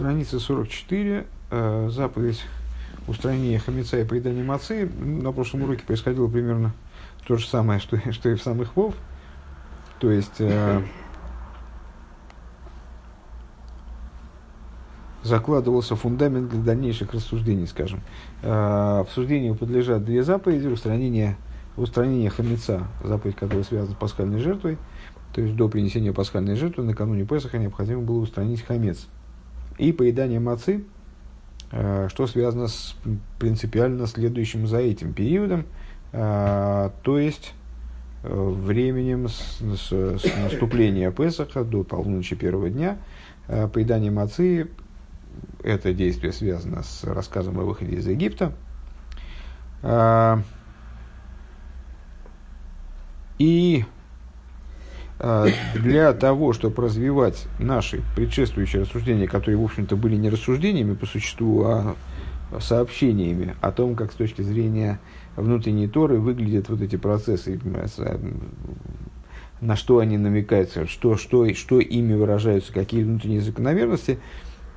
Страница 44, э, заповедь устранения хамеца и поедания мацы. На прошлом уроке происходило примерно то же самое, что, что и в самых вов. То есть э, закладывался фундамент для дальнейших рассуждений, скажем. Э, обсуждению подлежат две заповеди. Устранение, устранение хамеца, заповедь, которая связана с пасхальной жертвой. То есть до принесения пасхальной жертвы накануне Песаха необходимо было устранить хамец – и поедание мацы, э, что связано с принципиально следующим за этим периодом, э, то есть э, временем с, с, с наступления Песаха до полуночи первого дня. Поедание мацы – это действие связано с рассказом о выходе из Египта. И для того, чтобы развивать наши предшествующие рассуждения, которые, в общем-то, были не рассуждениями по существу, а сообщениями о том, как с точки зрения внутренней Торы выглядят вот эти процессы, на что они намекают, что, что, что ими выражаются, какие внутренние закономерности,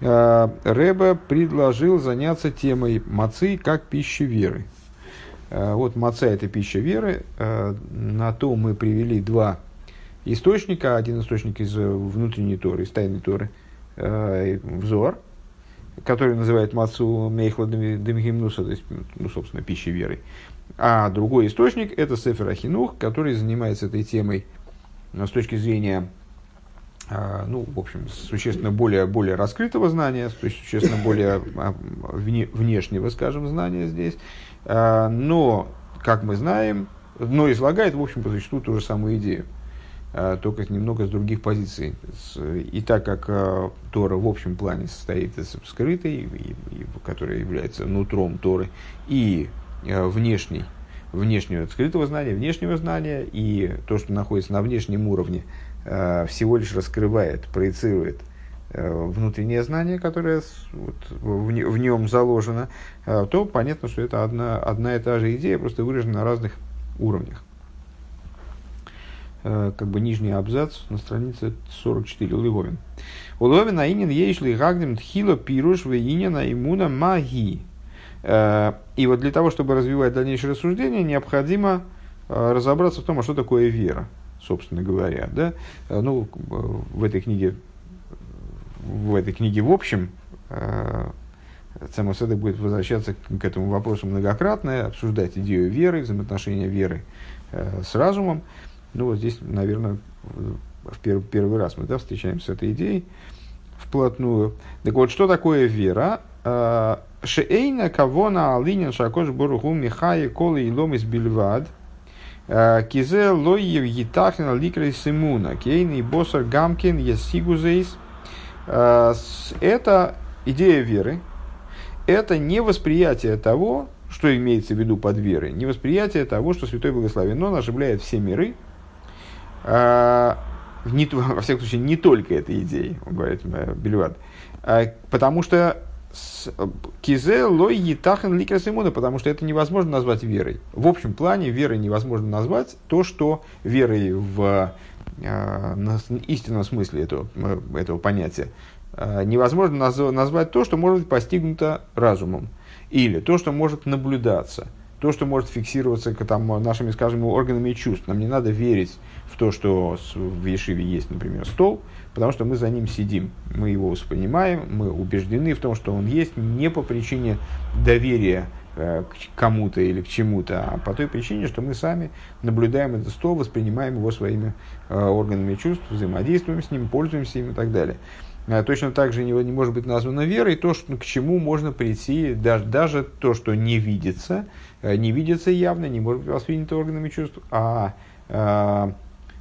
а, Рэба предложил заняться темой мацы как пищи веры. А, вот маца – это пища веры. На то мы привели два источника, один источник из э, внутренней Торы, из тайной Торы, э, взор, который называет Мацу Мейхла Демгимнуса, то есть, ну, собственно, пищей веры. А другой источник – это Сефер Ахинух, который занимается этой темой с точки зрения э, ну, в общем, существенно более, более раскрытого знания, то есть существенно более а, вне, внешнего, скажем, знания здесь. Э, но, как мы знаем, но излагает, в общем, по существу ту же самую идею. А, только немного с других позиций. И так как а, Тора в общем плане состоит из скрытой, которая является нутром Торы, и а, внешней, внешнего скрытого знания, внешнего знания, и то, что находится на внешнем уровне, всего лишь раскрывает, проецирует внутреннее знание, которое в, в нем заложено, то понятно, что это одна, одна и та же идея, просто выражена на разных уровнях. Э, как бы нижний абзац на странице 44, Лыговин. Уловин аинин ейшли гагдем тхило пируш вейнина имуна маги. Э, и вот для того, чтобы развивать дальнейшее рассуждение, необходимо э, разобраться в том, а что такое вера, собственно говоря. Да? Ну, в этой книге, в этой книге в общем, Цемоседа будет возвращаться к этому вопросу многократно, обсуждать идею веры, взаимоотношения веры с разумом. Ну, вот здесь, наверное, в первый, первый раз мы да, встречаемся с этой идеей вплотную. Так вот, что такое вера? А, Шеэйна кавона алинин шакош боруху михае колы и ломис бильвад. А, кизе лоев етахин ликрей симуна. Кейный босар гамкин есигузейс. А, это идея веры. Это не восприятие того, что имеется в виду под верой, не восприятие того, что Святой Благословен, он оживляет все миры, не, во всяком случае, не только этой идеей, он говорит э, Бельвад, а, потому что кизе лой етахен ликрес иммуна, потому что это невозможно назвать верой. В общем плане верой невозможно назвать то, что верой в э, истинном смысле этого, э, этого понятия невозможно назвать то, что может быть постигнуто разумом, или то, что может наблюдаться – то, что может фиксироваться там, нашими, скажем, органами чувств. Нам не надо верить в то, что в Ешиве есть, например, стол, потому что мы за ним сидим, мы его воспринимаем, мы убеждены в том, что он есть не по причине доверия э, к кому-то или к чему-то, а по той причине, что мы сами наблюдаем этот стол, воспринимаем его своими э, органами чувств, взаимодействуем с ним, пользуемся им и так далее. Э, точно так же не, не может быть названо верой то, что, к чему можно прийти, даже, даже то, что не видится, не видится явно, не может быть воспринято органами чувств, а, а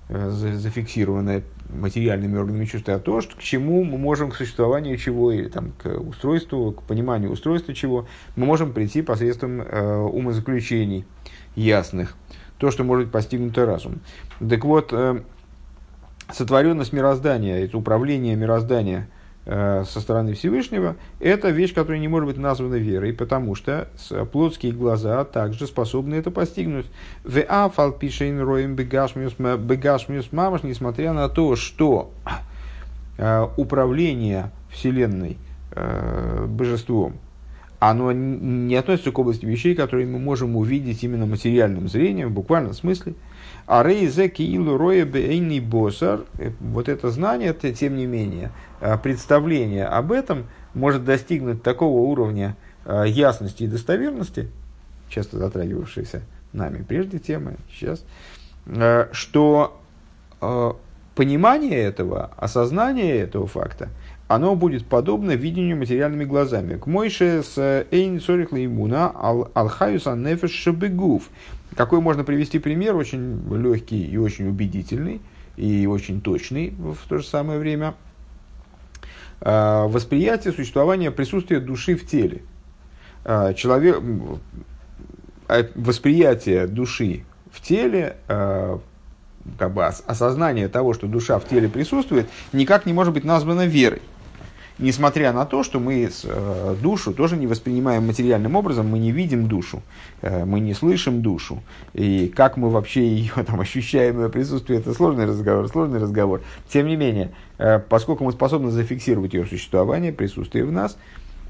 зафиксированное материальными органами чувств, а то, что, к чему мы можем, к существованию чего, или там, к устройству, к пониманию устройства чего, мы можем прийти посредством э, умозаключений ясных, то, что может быть постигнуто разум. Так вот, э, сотворенность мироздания, это управление мироздания – Э, со стороны Всевышнего, это вещь, которая не может быть названа верой, потому что плотские глаза также способны это постигнуть. В афал пишейн роем несмотря на то, что э, управление Вселенной э, божеством, оно не относится к области вещей, которые мы можем увидеть именно материальным зрением, в буквальном смысле. А рейзе киилу роя бейни босар, э, вот это знание, тем не менее, э, представление об этом может достигнуть такого уровня э, ясности и достоверности, часто затрагивавшейся нами прежде темы, сейчас, что понимание этого, осознание этого факта – оно будет подобно видению материальными глазами. К Мойше с Эйн Сорих Леймуна Алхаюс Аннефеш Шабегув. Какой можно привести пример, очень легкий и очень убедительный, и очень точный в то же самое время. А, восприятие существования присутствия души в теле. А, человек, а, восприятие души в теле как бы осознание того, что душа в теле присутствует, никак не может быть названо верой несмотря на то, что мы э, душу тоже не воспринимаем материальным образом, мы не видим душу, э, мы не слышим душу. И как мы вообще ее там, ощущаем, ее присутствие, это сложный разговор, сложный разговор. Тем не менее, э, поскольку мы способны зафиксировать ее существование, присутствие в нас,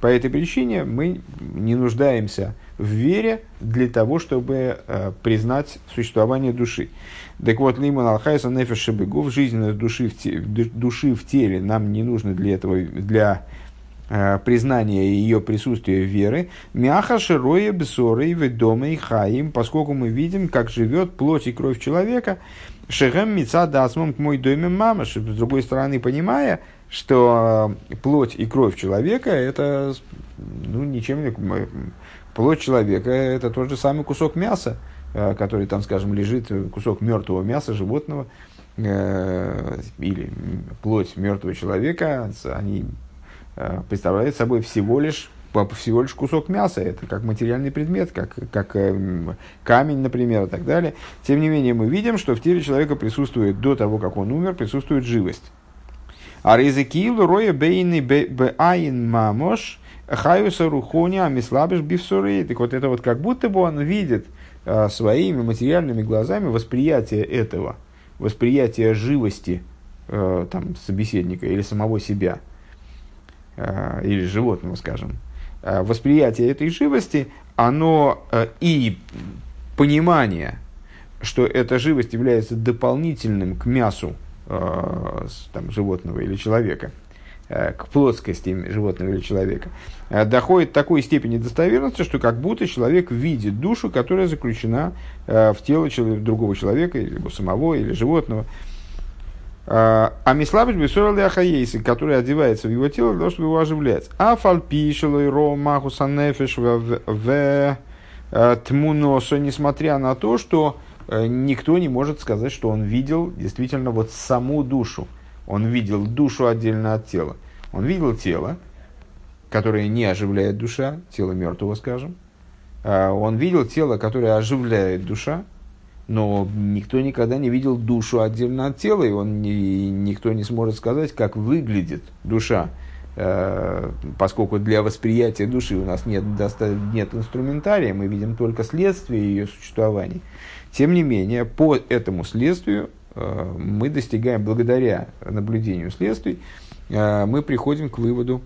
по этой причине мы не нуждаемся вере для того, чтобы э, признать существование души. Так вот, лимон алхайса нефеш шебегов, жизненность души в, те, души в теле нам не нужно для этого, для э, признания ее присутствия веры. Мяха широя бесоры ведома и хаим, поскольку мы видим, как живет плоть и кровь человека. Шехем мица дасмом к мой доме мама. С другой стороны, понимая, что плоть и кровь человека это ну, ничем не... Плоть человека это тот же самый кусок мяса, Э, который там, скажем, лежит кусок мертвого мяса животного э, или плоть мертвого человека, они э, представляют собой всего лишь всего лишь кусок мяса, это как материальный предмет, как, как камень, например, и так далее. Тем не менее, мы видим, что в теле человека присутствует, до того, как он умер, присутствует живость. А резекилу роя бейны беайн мамош хаюса рухоня амислабиш бифсуры. Так вот это вот как будто бы он видит – а, своими материальными глазами восприятие этого, восприятие живости э, там, собеседника или самого себя, э, или животного, скажем, э, восприятие этой живости, оно и понимание, что эта живость является дополнительным к мясу там, животного или человека – к плотскости животного или человека, э, доходит такой степени достоверности, что как будто человек видит душу, которая заключена э, в тело другого человека, или самого, или животного. А мислабиш бисорал ахаейси, который одевается в его тело для того, чтобы его оживлять. А фальпишелой ро махуса нефеш в тмуносо, несмотря на то, что никто не может сказать, что он видел действительно вот саму душу. Он видел душу отдельно от тела. Он видел тело, которое не оживляет душа, тело мертвого, скажем. А он видел тело, которое оживляет душа, но никто никогда не видел душу отдельно от тела, и он не, никто не сможет сказать, как выглядит душа, э, поскольку для восприятия души у нас нет, нет инструментария, мы видим только следствие ее существования. Тем не менее, по этому следствию мы достигаем, благодаря наблюдению следствий, Э, мы приходим к выводу,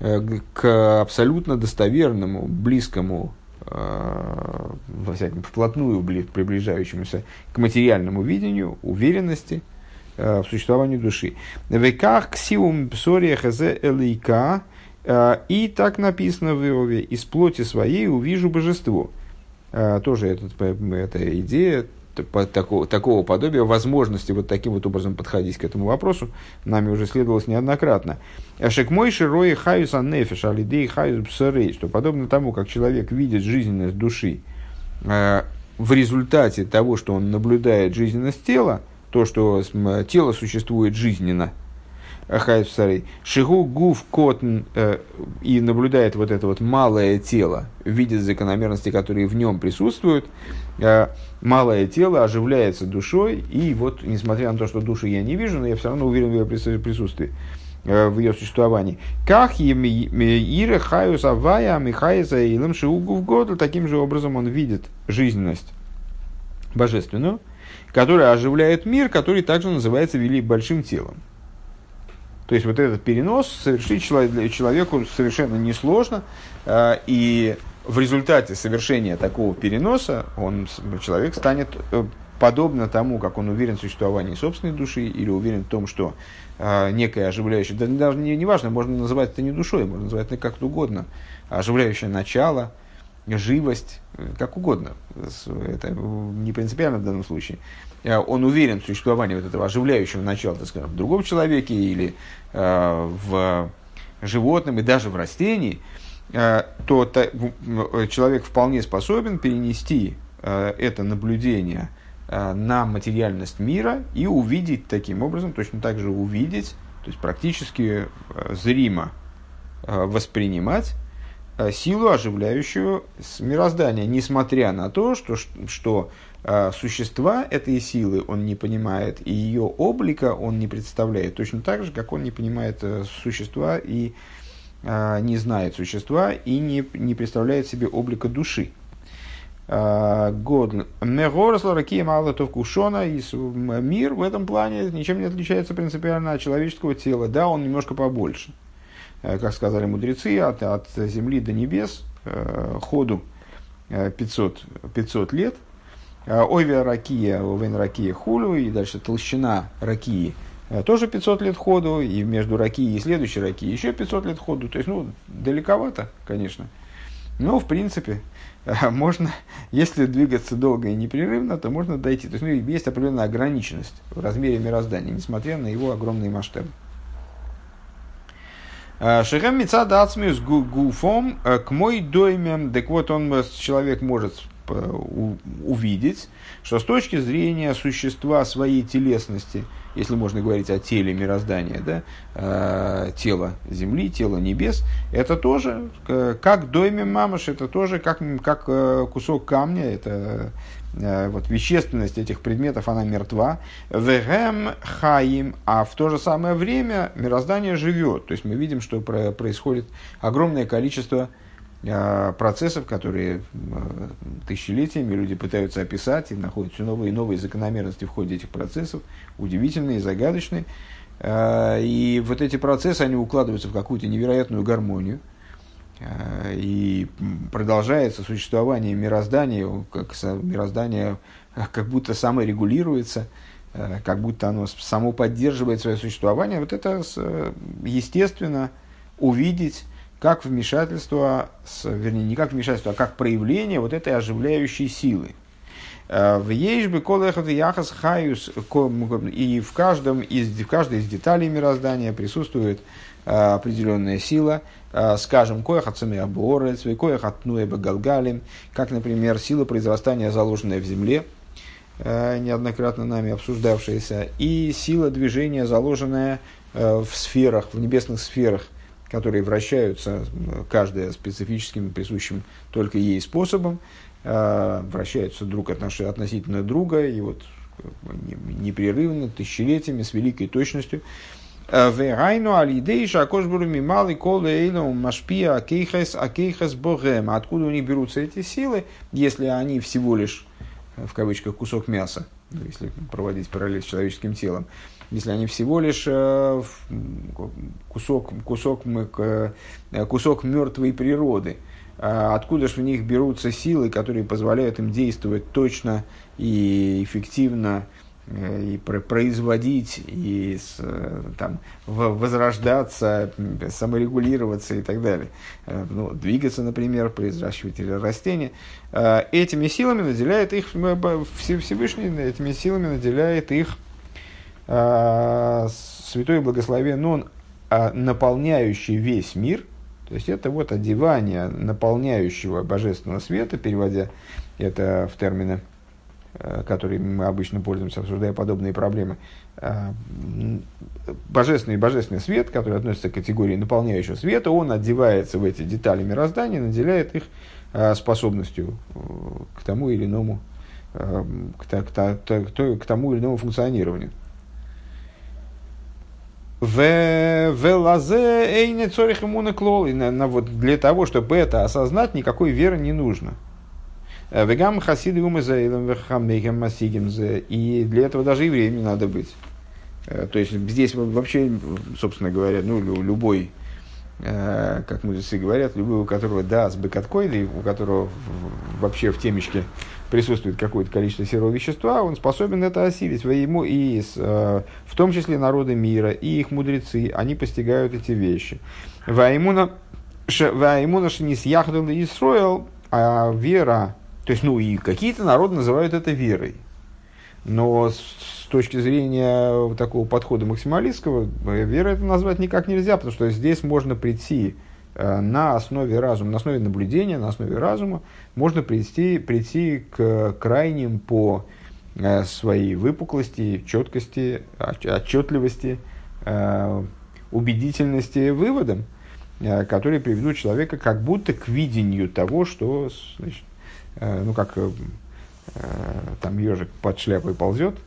э, к абсолютно достоверному, близкому, э, во всяком, вплотную приближающемуся к материальному видению, уверенности в существовании души. Веках ксиум псория хазе элейка, и так написано в Иове, из плоти своей увижу божество. Тоже этот, эта идея такого, такого подобия возможности вот таким вот образом подходить к этому вопросу нами уже следовалось неоднократно. Шекмой широй хаюс аннефиш алидей хаюс псарей, что подобно тому, как человек видит жизненность души э, в результате того, что он наблюдает жизненность тела, то, что тело существует жизненно – Ахайф Сарей. Шигу гуф котн э, и наблюдает вот это вот малое тело, видит закономерности, которые в нем присутствуют. Э, малое тело оживляется душой, и вот, несмотря на то, что души я не вижу, но я все равно уверен в ее присутствии э, в ее существовании. Как Ира Хаюс Авая Михайса Илам Шиугу в год, таким же образом он видит жизненность божественную, которая оживляет мир, который также называется вели большим телом. То есть вот этот перенос совершить человеку совершенно несложно, э, и в результате совершения такого переноса он, человек станет э, подобно тому, как он уверен в существовании собственной души или уверен в том, что э, некое оживляющее, да, даже не, не важно, можно называть это не душой, можно называть это как угодно, оживляющее начало, живость, как угодно, это не принципиально в данном случае. Э, он уверен в существовании вот этого оживляющего начала, так скажем, в другом человеке или э, в животном и даже в растении, э, то человек вполне способен перенести это наблюдение на материальность мира и увидеть таким образом, точно так же увидеть, то есть практически зримо воспринимать силу, оживляющую мироздание, несмотря на то, что, что существа этой силы он не понимает, и ее облика он не представляет, точно так же, как он не понимает э, существа и а, не знает существа и не, не представляет себе облика души. А, год Мегоросла Ракия Малатов Кушона и мир в этом плане ничем не отличается принципиально от человеческого тела. Да, он немножко побольше. Э, как сказали мудрецы, от, от земли до небес э, ходу 500, 500 лет – а, Ойвия ракия, овен ракия хулю, и дальше толщина ракии а, тоже 500 лет ходу, и между ракией и следующей ракией еще 500 лет ходу. То есть, ну, далековато, конечно. Но, в принципе, можно, если двигаться долго и непрерывно, то можно дойти. То есть, ну, есть определенная ограниченность в размере мироздания, несмотря на его огромные масштабы. Шехем Мица Дацмиус Гуфом к мой доймем, так вот он, человек может увидеть, что с точки зрения существа своей телесности, если можно говорить о теле мироздания, да, э, тело Земли, тело небес, это тоже, э, как дойме мамаш, это тоже как, как э, кусок камня, это э, вот, вещественность этих предметов, она мертва. Вегем хаим, а в то же самое время мироздание живет. То есть мы видим, что происходит огромное количество а, процессов, которые а, тысячелетиями люди пытаются описать и находят все новые и новые закономерности в ходе этих процессов, удивительные, загадочные. А, и вот эти процессы, они укладываются в какую-то невероятную гармонию. И продолжается существование мироздания, как мироздание как будто саморегулируется, как будто оно само поддерживает свое существование. Вот это естественно увидеть как вмешательство, вернее, не как вмешательство, а как проявление вот этой оживляющей силы. Э, в Ейшбе Колехот Яхас Хаюс, и в, каждом из, в каждой из деталей мироздания присутствует э, определенная сила, э, скажем, коях от Аборец, коях от Галгалим, как, например, сила произрастания, заложенная в земле, неоднократно нами обсуждавшаяся, и сила движения, заложенная в сферах, в небесных сферах, которые вращаются, каждая специфическим, присущим только ей способом, э, вращаются друг относительно друга, и вот э, непрерывно, тысячелетиями, с великой точностью. Э, Верайну алидейша акошбуру мималы колы эйлу машпия акейхес акейхес богем. Откуда у них берутся эти силы, если они всего лишь, в кавычках, кусок мяса, если проводить параллель с человеческим телом, если они всего лишь э, кусок, кусок, э, кусок мертвой природы, а откуда же в них берутся силы, которые позволяют им действовать точно и эффективно, э, и производить, и там, возрождаться, саморегулироваться и так далее. Ну, двигаться, например, произращивать или растения. Этими силами наделяет их Всевышний, этими силами наделяет их святой благословен он, а, наполняющий весь мир, то есть это вот одевание наполняющего божественного света, переводя это в термины, а, которыми мы обычно пользуемся, обсуждая подобные проблемы. Божественный божественный свет, который относится к категории наполняющего света, он одевается в эти детали мироздания, наделяет их способностью э, к тому или иному, к, к, к, к тому или иному функционированию. В велазе эйне цорих ему клол. Вот для того, чтобы это осознать, никакой веры не нужно. Э, вегам хасиды умы заилом вехамейхем масигим И для этого даже евреям не надо быть. Э, то есть здесь вообще, собственно говоря, ну, любой, э, как мудрецы говорят, любой, у которого да, с бекоткоидой, у которого вообще в темечке присутствует какое-то количество серого вещества, он способен это осилить. Ему и э, в том числе народы мира, и их мудрецы, они постигают эти вещи. Ваимуна шинис яхдал и Исроил, а вера, то есть, ну, и какие-то народы называют это верой. Но с точки зрения такого подхода максималистского, вера это назвать никак нельзя, потому что здесь можно прийти э, на основе разума, на основе наблюдения, на основе разума, можно прийти, прийти к крайним по э, своей выпуклости, четкости, отчетливости, э, убедительности выводам, которые приведут человека как будто к видению того, что, значит, ну как Э, там ежик под шляпой ползет, э,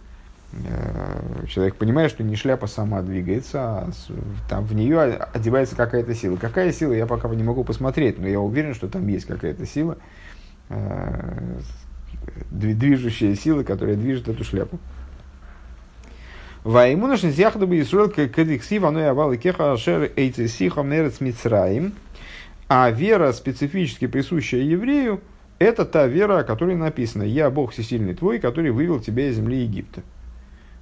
человек понимает, что не шляпа сама двигается, а там в нее одевается какая-то сила. Какая сила, я пока не могу посмотреть, но я уверен, что там есть какая-то сила, э, движущая сила, которая движет эту шляпу. А вера, специфически присущая еврею, это та вера, о которой написано «Я Бог всесильный твой, который вывел тебя из земли Египта».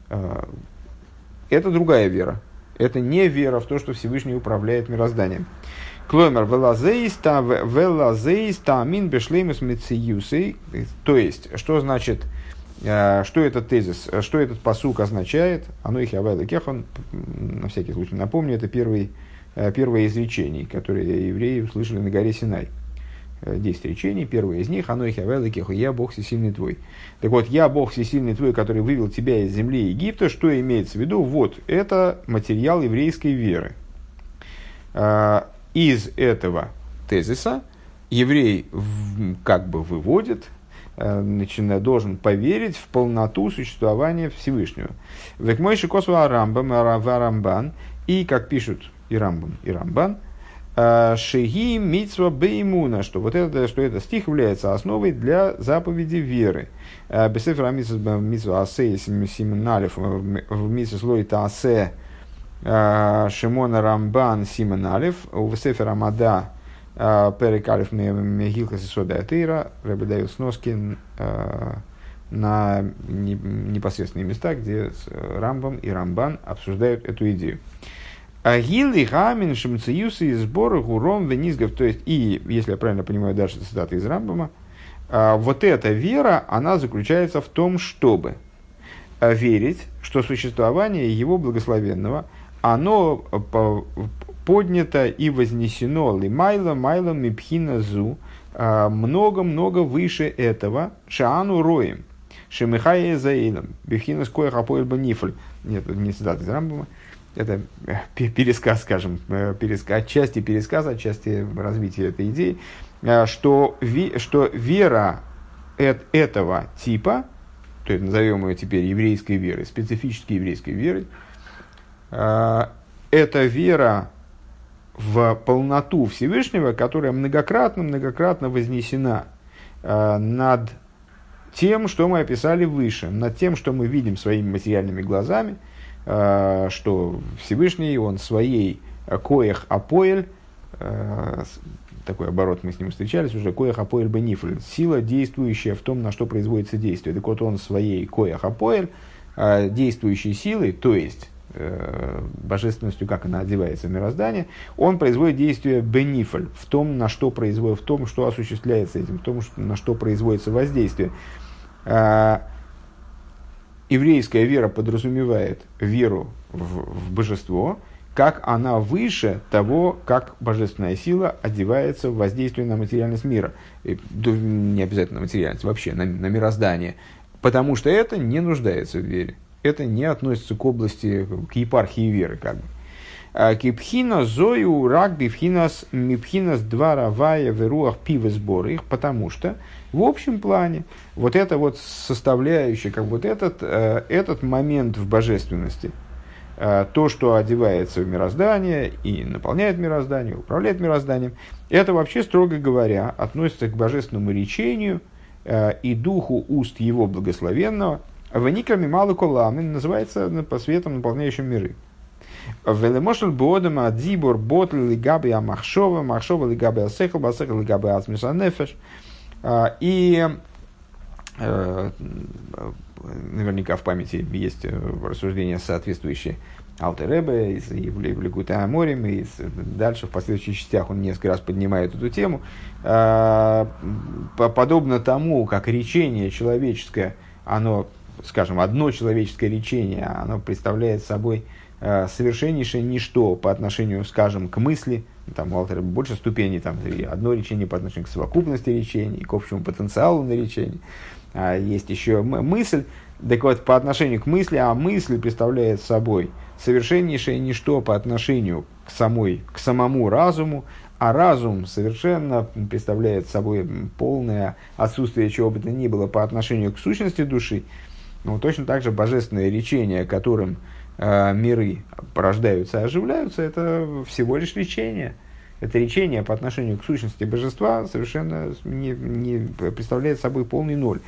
А, это другая вера. Это не вера в то, что Всевышний управляет мирозданием. Кломер велазеиста велазеиста амин бешлеймус мециюсей. То есть, что значит, а, что этот тезис, что этот посук означает? Оно их явайла кехан, на всякий случай напомню, это первый, а, первое изречение, которое евреи услышали на горе Синай. 10 речений. Первое из них, их кеху, я Бог всесильный твой. Так вот, я Бог всесильный твой, который вывел тебя из земли Египта, что имеется в виду? Вот, это материал еврейской веры. А, из этого тезиса еврей как бы выводит, э, начинает, должен поверить в полноту существования Всевышнего. Векмойши косва Арамбам, Арамбан, и, как пишут и Рамбам, и Рамбан, Э, Шеги митсва беймуна, что вот это, что это стих является основой для заповеди веры. Э, Бесефра митсва асе сименалев в митсва слоита асе э, Шимона Рамбан Сименалев, у Сефера Мада Перекалев Мегилка Сисода Атеира, Рэбе дает сноски на непосредственные места, где Рамбам и Рамбан обсуждают эту идею. Агилы гамин шимциюсы и сборы гуром венизгов. То есть, и, если я правильно понимаю, дальше цитата из Рамбама, а, вот эта вера, она заключается в том, чтобы верить, что существование его благословенного, оно поднято и вознесено лимайла майла мипхина зу а, много-много выше этого шаану роем шемихая заилом бифхина скоя хапоэль банифль. Нет, не цитата из Рамбама это э, пересказ, скажем, э, пересказ, отчасти пересказ, отчасти развитие этой идеи, э, что, ви, что вера этого типа, то есть назовем ее теперь еврейской верой, специфически еврейской верой, это вера в полноту Всевышнего, которая многократно-многократно вознесена над тем, что мы описали выше, над тем, что мы видим своими материальными глазами – что Всевышний, он своей коях апоэль, э, такой оборот мы с ним встречались уже, коях апоэль бенифль, сила, действующая в том, на что производится действие. Так вот, он своей коях апоэль, э, действующей силой, то есть божественностью, как она одевается в мироздание, он производит действие бенифль в том, на что производит, в том, что осуществляется этим, в том, на что производится воздействие еврейская вера подразумевает веру в, в божество, как она выше того, как божественная сила одевается в воздействие на материальность мира. И, не обязательно материальность, вообще на, на мироздание. Потому что это не нуждается в вере. Это не относится к области, к епархии веры, как бы. А, Кипхина зою рак бифхинас мипхинас два равая веруах пива сборы их, потому что в общем плане вот эта вот составляющая, как вот этот, э, этот момент в божественности, э, то, что одевается в мироздание и наполняет мироздание, управляет мирозданием, это вообще, строго говоря, относится к божественному речению э, и духу уст его благословенного, Ваникрами малы колами называется по светом, наполняющим миры. Велемошел боодама дибор ботл лигаби амахшова, махшова лигаби асехал, басехал лигаби асмиса нефеш. И э, наверняка в памяти есть э, рассуждения соответствующие Алтеребе, из Евлегута Аморим, и дальше в последующих частях он несколько раз поднимает эту тему. А, подобно тому, как речение человеческое, оно, скажем, одно человеческое речение, оно представляет собой а, совершеннейшее ничто по отношению, скажем, к мысли, там у Алтера больше ступеней, там одно речение по отношению к совокупности речений, к общему потенциалу на речение. А есть еще мысль, так вот, по отношению к мысли, а мысль представляет собой – совершеннейшее ничто по отношению к, самой, к самому разуму, а разум совершенно представляет собой полное отсутствие чего бы то ни было по отношению к сущности души. Ну, точно так же божественное речение, которым э, миры порождаются и оживляются, это всего лишь речение. Это речение по отношению к сущности божества совершенно не, не представляет собой полный ноль.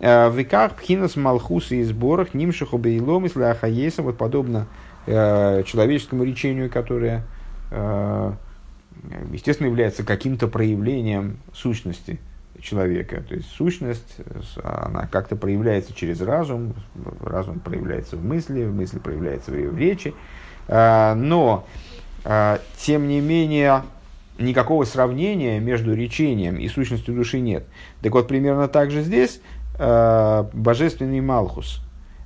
Э, в веках пхинас малхуса и сборах нимшиху бейлом и вот подобно Э, человеческому речению, которое, э, естественно, является каким-то проявлением сущности человека. То есть сущность, она как-то проявляется через разум, разум проявляется в мысли, мысль проявляется в речи. Э, но, тем не менее, никакого сравнения между речением и сущностью души нет. Так вот, примерно так же здесь божественный Малхус,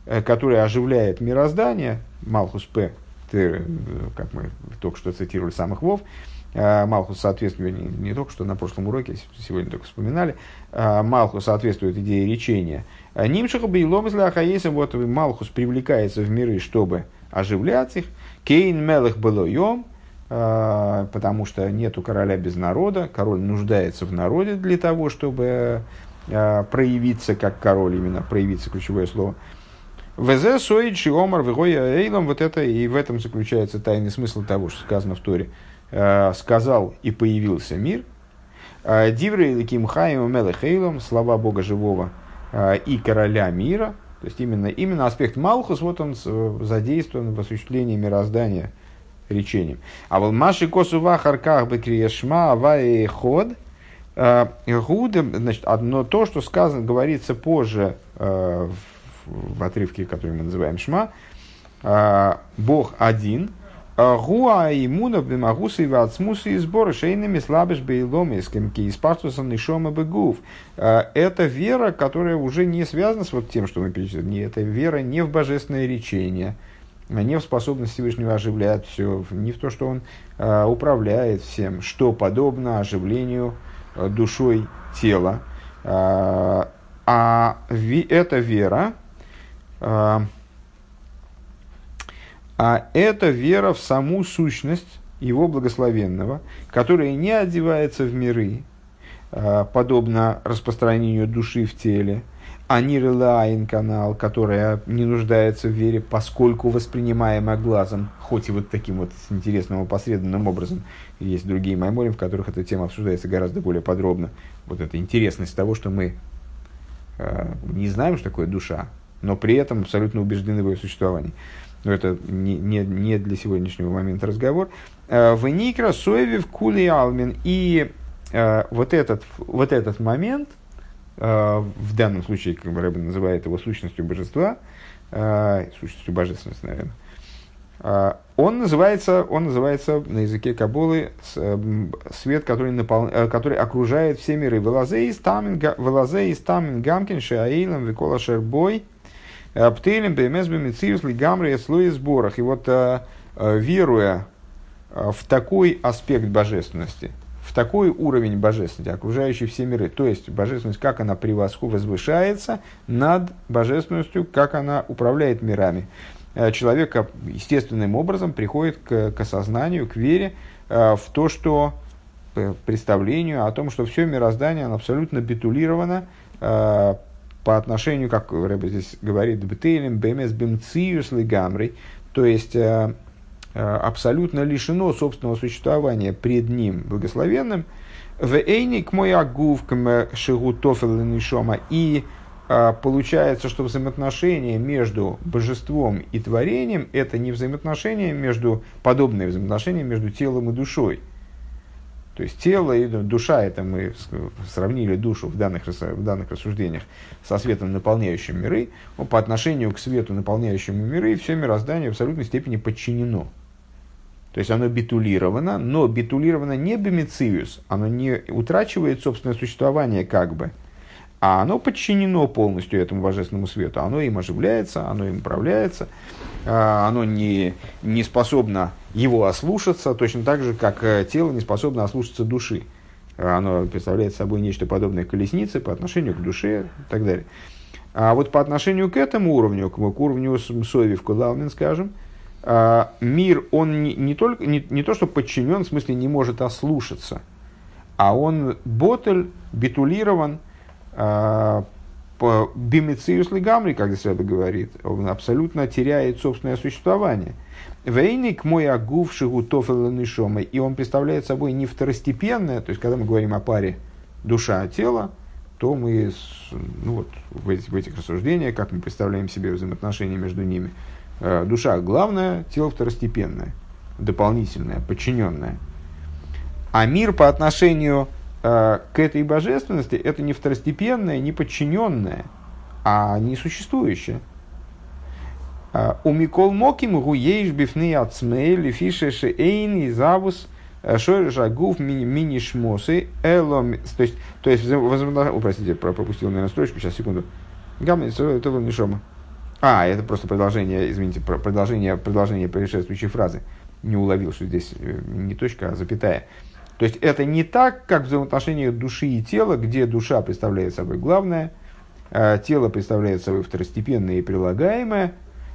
который оживляет мироздание, Малхус П, как мы только что цитировали самых Вов, а, Малхус соответствует, не, не только что на прошлом уроке, сегодня только вспоминали, а, Малхус соответствует идее речения. А, Нимшиха Бейлом из Лахаеса, вот Малхус привлекается в миры, чтобы оживлять их. Кейн Мелых Белойом, потому что нету короля без народа, король нуждается в народе для того, чтобы проявиться как король, именно проявиться ключевое слово – ВЗ соид шиомар вегоя эйлом. Вот это и в этом заключается тайный смысл того, что сказано в Торе. Э, сказал и появился мир. Э, Диврей ликим хаим мелех эйлом. Слова Бога живого э, и короля мира. То есть именно, именно аспект Малхус, вот он задействован в осуществлении мироздания речением. А вот Маши Косува Харках Бекриешма Авай Ход Гуда, значит, одно то, что сказано, говорится позже в в отрывке, который мы называем Шма, Бог один, Гуа имуна бимагуса и вацмуса и сбора шейными слабыш бейломи с кемки из пастуса нишома бегув. А, это вера, которая уже не связана с вот тем, что мы перечислили. Это вера не в божественное речение, не в способность Всевышнего оживлять все, не в то, что он управляет всем, что подобно оживлению душой тела. А эта вера, а, а это вера в саму сущность его благословенного, которая не одевается в миры, а, подобно распространению души в теле, а не релайн канал, которая не нуждается в вере, поскольку воспринимаема глазом, хоть и вот таким вот интересным опосредованным образом. Есть другие майморим, в которых эта тема обсуждается гораздо более подробно. Вот эта интересность того, что мы э, не знаем, что такое душа, но при этом абсолютно убеждены в ее существовании. Но это не, не, не для сегодняшнего момента разговор. Э, в Никра, Соевив, Кули Алмин. И э, вот этот, вот этот момент, э, в данном случае, как бы Рэббин называет его сущностью божества, сущностью божественности, наверное, он называется, он называется на языке Кабулы свет, который, напол... который окружает все миры. Велазе из тамин гамкин шеаилам викола шербой – Птейлем, БМС, Бемициус, Лигамри, Слои сборах. И вот э, э, веруя э, в такой аспект божественности, в такой уровень божественности, окружающий все миры, то есть божественность, как она превосходно возвышается над божественностью, как она управляет мирами. Человек естественным образом приходит к, к осознанию, к вере в то, что представлению о том, что все мироздание абсолютно битулировано по отношению, как Рэбе здесь говорит, бетейлем бемес бемциюс лигамри, то есть э, э, абсолютно лишено собственного существования пред ним благословенным, в эйник мой агув шигу тофел нишома и а, получается, что взаимоотношения между божеством и творением – это не взаимоотношения между, подобные взаимоотношения между телом и душой. То есть тело и душа, это мы сравнили душу в данных, в данных рассуждениях со светом, наполняющим миры. Но по отношению к свету, наполняющему миры, все мироздание в абсолютной степени подчинено. То есть оно битулировано, но битулировано не бемициус, оно не утрачивает собственное существование как бы – а оно подчинено полностью этому божественному свету, оно им оживляется, оно им управляется, а, оно не, не способно его ослушаться, точно так же, как э, тело не способно ослушаться души. Оно представляет собой нечто подобное колеснице по отношению к душе и так далее. А вот по отношению к этому уровню, к, к уровню Сови в Кудалмин, скажем, а, мир, он не, не, только, не, не то, что подчинен, в смысле не может ослушаться, а он ботель, битулирован, а, Бимициус Легамри, как здесь Рэбе говорит, он абсолютно теряет собственное существование. Вейник мой агув шигутов нишома, и он представляет собой не второстепенное, то есть когда мы говорим о паре душа-тело, то мы ну вот, в, этих, в этих рассуждениях, как мы представляем себе взаимоотношения между ними, э, душа главная, тело второстепенное, дополнительное, подчиненное. А мир по отношению к этой божественности это не второстепенное, не подчиненное, а несуществующее. Э, у Микол Моким гуеиш бифны ацмей фише эйн и завус э, шойр жагув мини шмосы элом. То есть, то есть, о, простите, пропустил, наверное, строчку, сейчас, секунду. Гамма, это не шома. А, это просто продолжение, извините, продолжение, продолжение предшествующей фразы. Не уловил, что здесь не точка, а запятая. То есть это не так, как в взаимоотношениях души и тела, где душа представляет собой главное, а тело представляет собой второстепенное и прилагаемое,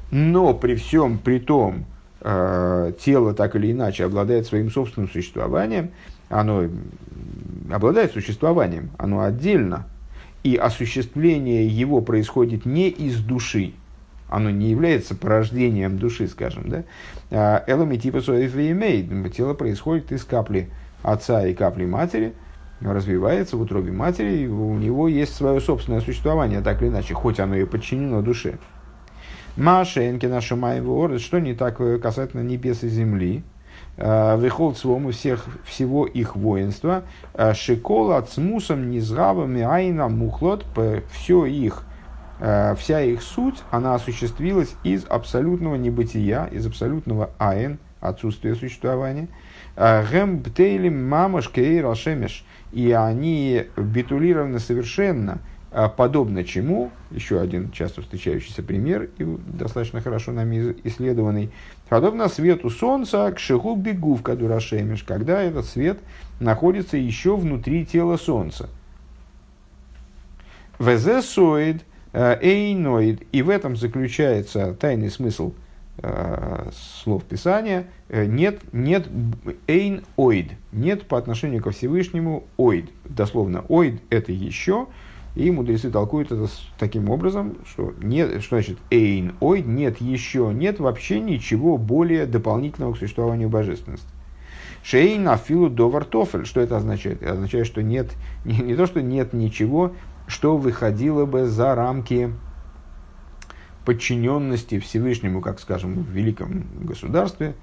но при всем при том а, тело так или иначе обладает своим собственным существованием, оно обладает существованием, оно отдельно, и осуществление его происходит не из души, оно не является порождением души, скажем, да, а эломи типа тело происходит из капли отца и капли матери, развивается в утробе матери, и у него есть свое собственное существование, так или иначе, хоть оно и подчинено душе. Маша Энкина Шумаева что не так касательно небес и земли, а, Вихол свому всех, всего их воинства, а, Шикола цмусом низгавами айна мухлот, все их, вся их суть, она осуществилась из абсолютного небытия, из абсолютного айн, отсутствия существования – Гэм бтейлим мамаш кейр алшемеш. И они битулированы совершенно, а подобно чему, еще один часто встречающийся пример, и достаточно хорошо нами исследованный, подобно свету солнца к шигу бегу в кадурашемеш, когда этот свет находится еще внутри тела солнца. Везесоид э, эйноид, и в этом заключается тайный смысл – слов Писания, э, нет, нет эйн оид, нет по отношению ко Всевышнему оид. Дословно оид это еще, и мудрецы толкуют это таким образом, что, нет, что значит эйн оид, нет еще, нет вообще ничего более дополнительного к существованию божественности. Шейн афилу довар тофель. Что это означает? Это означает, что нет, не, не то, что нет ничего, что выходило бы за рамки подчиненности Всевышнему, как, скажем, в великом государстве,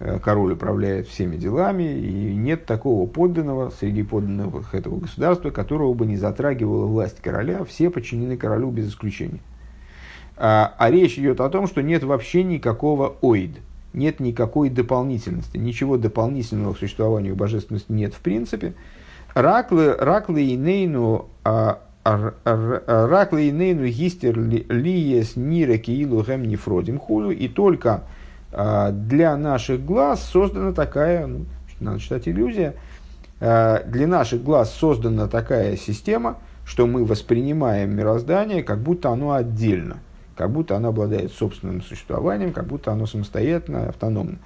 э, король управляет всеми делами, и нет такого подданного среди подданных этого государства, которого бы не затрагивала власть короля, все подчинены королю без исключения. А, а речь идет о том, что нет вообще никакого оид, нет никакой дополнительности, ничего дополнительного к существованию божественности нет в принципе. Раклы, раклы и нейну а, Рак лейнейну гистер лиес нира киилу гэм нефродим худу. И только а, для наших глаз создана такая, ну, надо читать иллюзия, а, для наших глаз создана такая система, что мы воспринимаем мироздание, как будто оно отдельно, как будто оно обладает собственным существованием, как будто оно самостоятельно, автономно.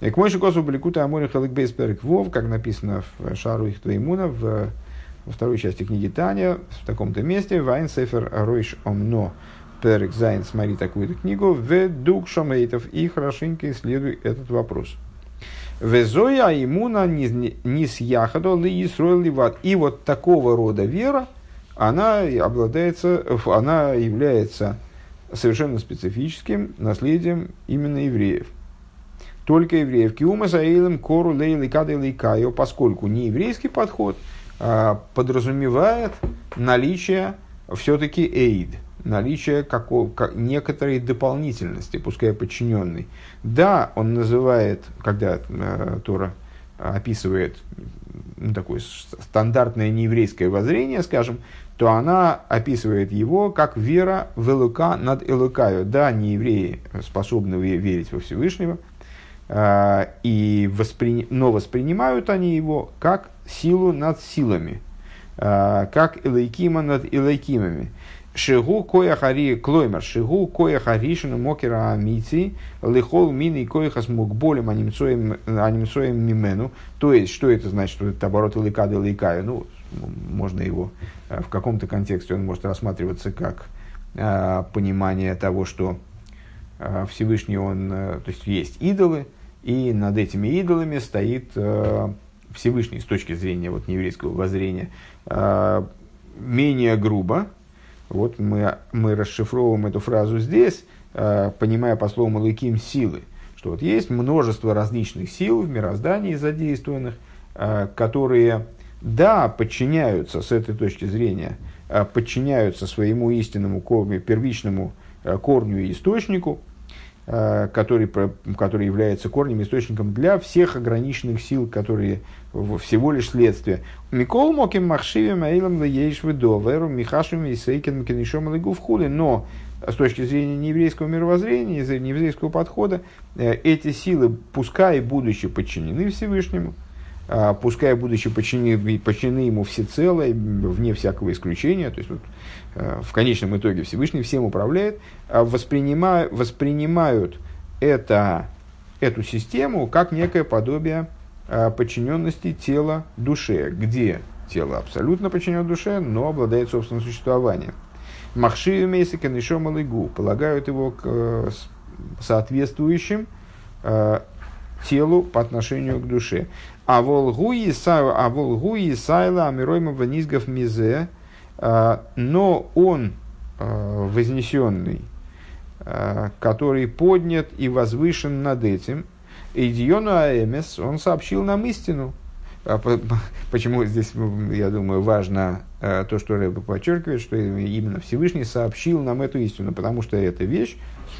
К мой шикосу баликута амори халыкбейсперик вов, как написано в Шару их в во второй части книги Таня, в таком-то месте, Вайн Сефер Ройш Омно, Перек Зайн, смотри такую-то книгу, в Дук Шамейтов, и хорошенько исследуй этот вопрос. Везоя имуна нис яхадо ли ливат. И вот такого рода вера, она, обладается, она является совершенно специфическим наследием именно евреев. Только евреев. Киума заилем кору лейли кадели кайо, поскольку не еврейский подход подразумевает наличие все-таки эйд, наличие какого, как, некоторой дополнительности, пускай подчиненной. Да, он называет, когда э, Тора описывает ну, такое стандартное нееврейское воззрение, скажем, то она описывает его как вера в Элука над Элукаю. Да, не евреи способны верить во Всевышнего, э, и воспри... но воспринимают они его как силу над силами, э, как Элейкима над Элейкимами. Шигу коя хари клоймер, шигу коя харишину мокера амити, лихол мини коихас мукболем анимцоем мимену. То есть, что это значит, что это оборот ликада ликаю? Ну, можно его э, в каком-то контексте, он может рассматриваться как э, понимание того, что э, Всевышний, он, э, то есть, есть идолы, и над этими идолами стоит Всевышний с точки зрения вот, нееврейского воззрения э, менее грубо, вот мы, мы расшифровываем эту фразу здесь, э, понимая по слову «лыким» силы, что вот есть множество различных сил в мироздании задействованных, э, которые, да, подчиняются с этой точки зрения, подчиняются своему истинному корню, первичному корню и источнику, который, который является корнем, источником для всех ограниченных сил, которые всего лишь следствие. Микол моким махшивим аилам лееш ведоверу михашим и сейкен кенишом легу в хули. Но с точки зрения нееврейского мировоззрения, нееврейского подхода, э, эти силы, пускай будучи подчинены Всевышнему, пускай будучи подчинены, подчинены ему всецело, вне всякого исключения, то есть вот, э, в конечном итоге Всевышний всем управляет, а воспринимают, воспринимают это, эту систему как некое подобие подчиненности тела душе, где тело абсолютно подчинено душе, но обладает собственным существованием. Махшию Мейсика Нишом Алигу полагают его к соответствующим телу по отношению к душе. А волгуи сайла амиройма ванизгов мизе, но он вознесенный, который поднят и возвышен над этим – Идиону Аэмес, он сообщил нам истину. А почему здесь, я думаю, важно то, что Рэбе подчеркивает, что именно Всевышний сообщил нам эту истину, потому что эта вещь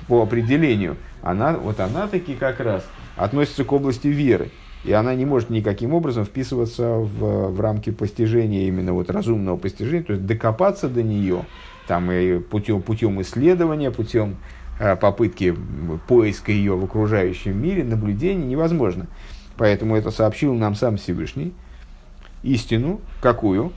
по определению, она, вот она таки как раз относится к области веры. И она не может никаким образом вписываться в, в рамки постижения, именно вот разумного постижения, то есть докопаться до нее там, и путем, путем исследования, путем Э, попытки поиска ее в окружающем мире, наблюдения невозможно. Поэтому это сообщил нам сам Всевышний. Истину, какую?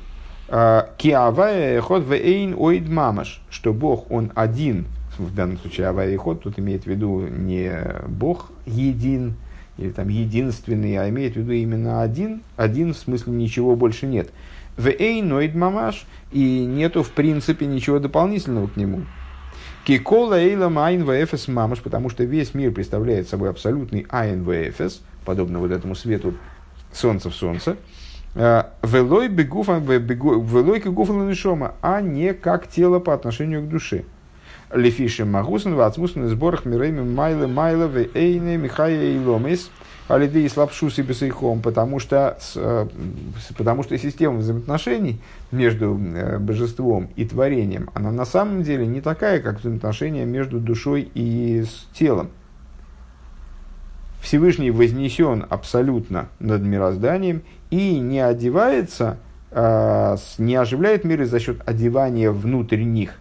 «А, Киавая ход вейн оид мамаш, что Бог, Он один, в данном случае авая ход, тут имеет в виду не Бог един, или там единственный, а имеет в виду именно один, один в смысле ничего больше нет. В эйноид мамаш, и нету в принципе ничего дополнительного к нему. Кикола эйлам айн вэфэс мамаш, потому что весь мир представляет собой абсолютный айн вэфэс, подобно вот этому свету солнца в солнце. Э, велой гуфа а не как тело по отношению к душе. Лефиши магусен вацмусен сборах мирейми майлы майлы вейны михая и ломис – алидей слабшус и бесейхом, потому что, э, потому что система взаимоотношений между э, божеством и творением, она на самом деле не такая, как взаимоотношения между душой и телом. Всевышний вознесен абсолютно над мирозданием и не одевается, э, не оживляет миры за счет одевания внутрь них,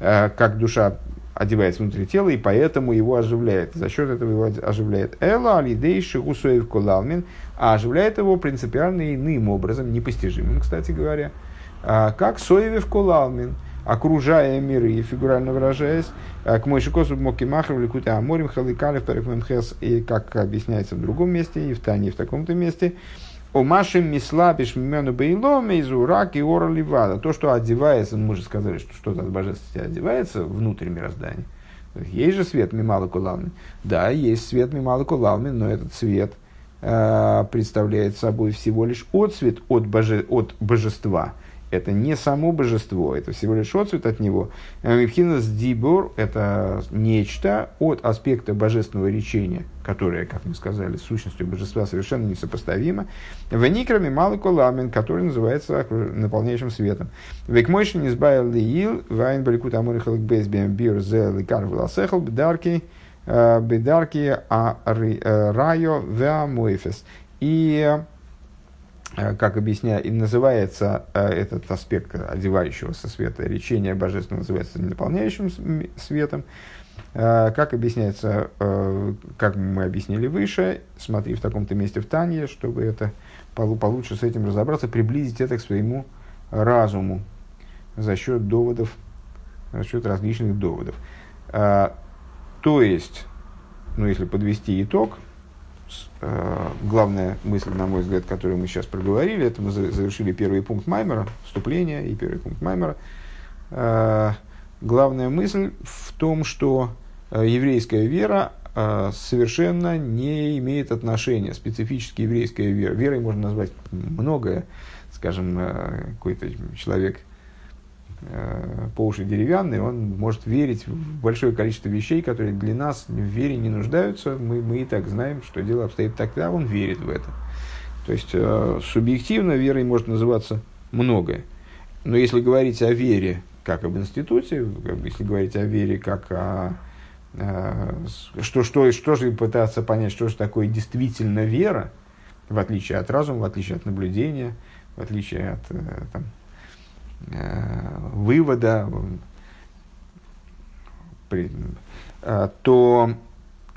как душа одевается внутри тела, и поэтому его оживляет. За счет этого его оживляет Эла, Алидей, Шигусоев, Кулалмин, а оживляет его принципиально иным образом, непостижимым, кстати говоря, а, как Соевев Кулалмин, окружая миры, фигурально выражаясь, а, к Мойши Косу Моки Махров, Ликуте Аморим, Халикалев, Перекмемхес, и как объясняется в другом месте, и в Тане, и в таком-то месте, о Машем Мислабиш Мимену Бейлом из Урак и Ора Ливада. То, что одевается, мы же сказали, что что-то от божественности одевается внутрь мироздания. Есть же свет Мимала Кулалми. Да, есть свет Мимала Кулалми, но этот свет э, представляет собой всего лишь отцвет от, боже, от божества. Это не само божество, это всего лишь отцвет от него. Мипхинас дибор – это нечто от аспекта божественного речения, которое, как мы сказали, с сущностью божества совершенно несопоставимо. В никрами малый коламен, который называется наполняющим светом. Век мойши не сбавил лиил, вайн баликут амури халкбейс бир зе лекар власехал бедарки, э, бедарки а э, райо веамуэфес. И Э, как объясняю, называется э, этот аспект одевающегося света, речение божественного называется наполняющим светом. Э, как объясняется, как мы объяснили выше, смотри в таком-то месте в Тане, чтобы это получше с этим разобраться, приблизить это к своему разуму за счет доводов, за счет различных доводов. То есть, ну, если подвести итог – Э, главная мысль, на мой взгляд, которую мы сейчас проговорили, это мы завершили первый пункт Маймера, вступление и первый пункт Маймера. Э, главная мысль в том, что э, еврейская вера совершенно не имеет отношения, специфически еврейская вера. Верой можно назвать многое, скажем, какой-то человек – Э, по уши деревянный, он может верить в большое количество вещей, которые для нас в вере не нуждаются. Мы, мы и так знаем, что дело обстоит так, да, он верит в это. То есть, э, субъективно верой может называться многое. Но если говорить о вере как об институте, если говорить о вере как о... Э, что, что, что же пытаться понять, что же такое действительно вера, в отличие от разума, в отличие от наблюдения, в отличие от там, Э, вывода, э, то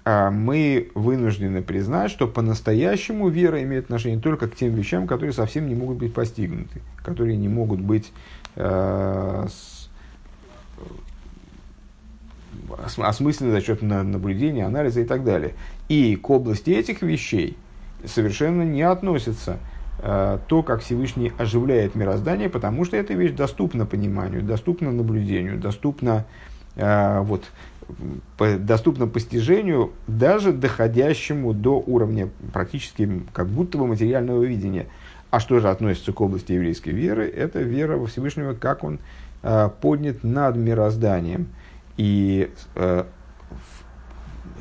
э, мы вынуждены признать, что по-настоящему вера имеет отношение только к тем вещам, которые совсем не могут быть постигнуты, которые не могут быть осмыслены за счет наблюдения, анализа и так далее. И к области этих вещей совершенно не относятся Э, то, как Всевышний оживляет мироздание, потому что эта вещь доступна пониманию, доступна наблюдению, доступна, э, вот, доступна постижению, даже доходящему до уровня практически как будто бы материального видения. А что же относится к области еврейской веры? Это вера во Всевышнего, как он э, поднят над мирозданием. И э,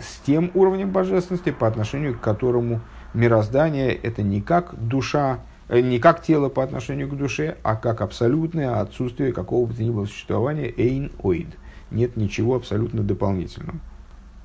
с тем уровнем божественности, по отношению к которому мироздание это не как душа, э, не как тело по отношению к душе, а как абсолютное отсутствие какого бы то ни было существования эйн оид. Нет ничего абсолютно дополнительного.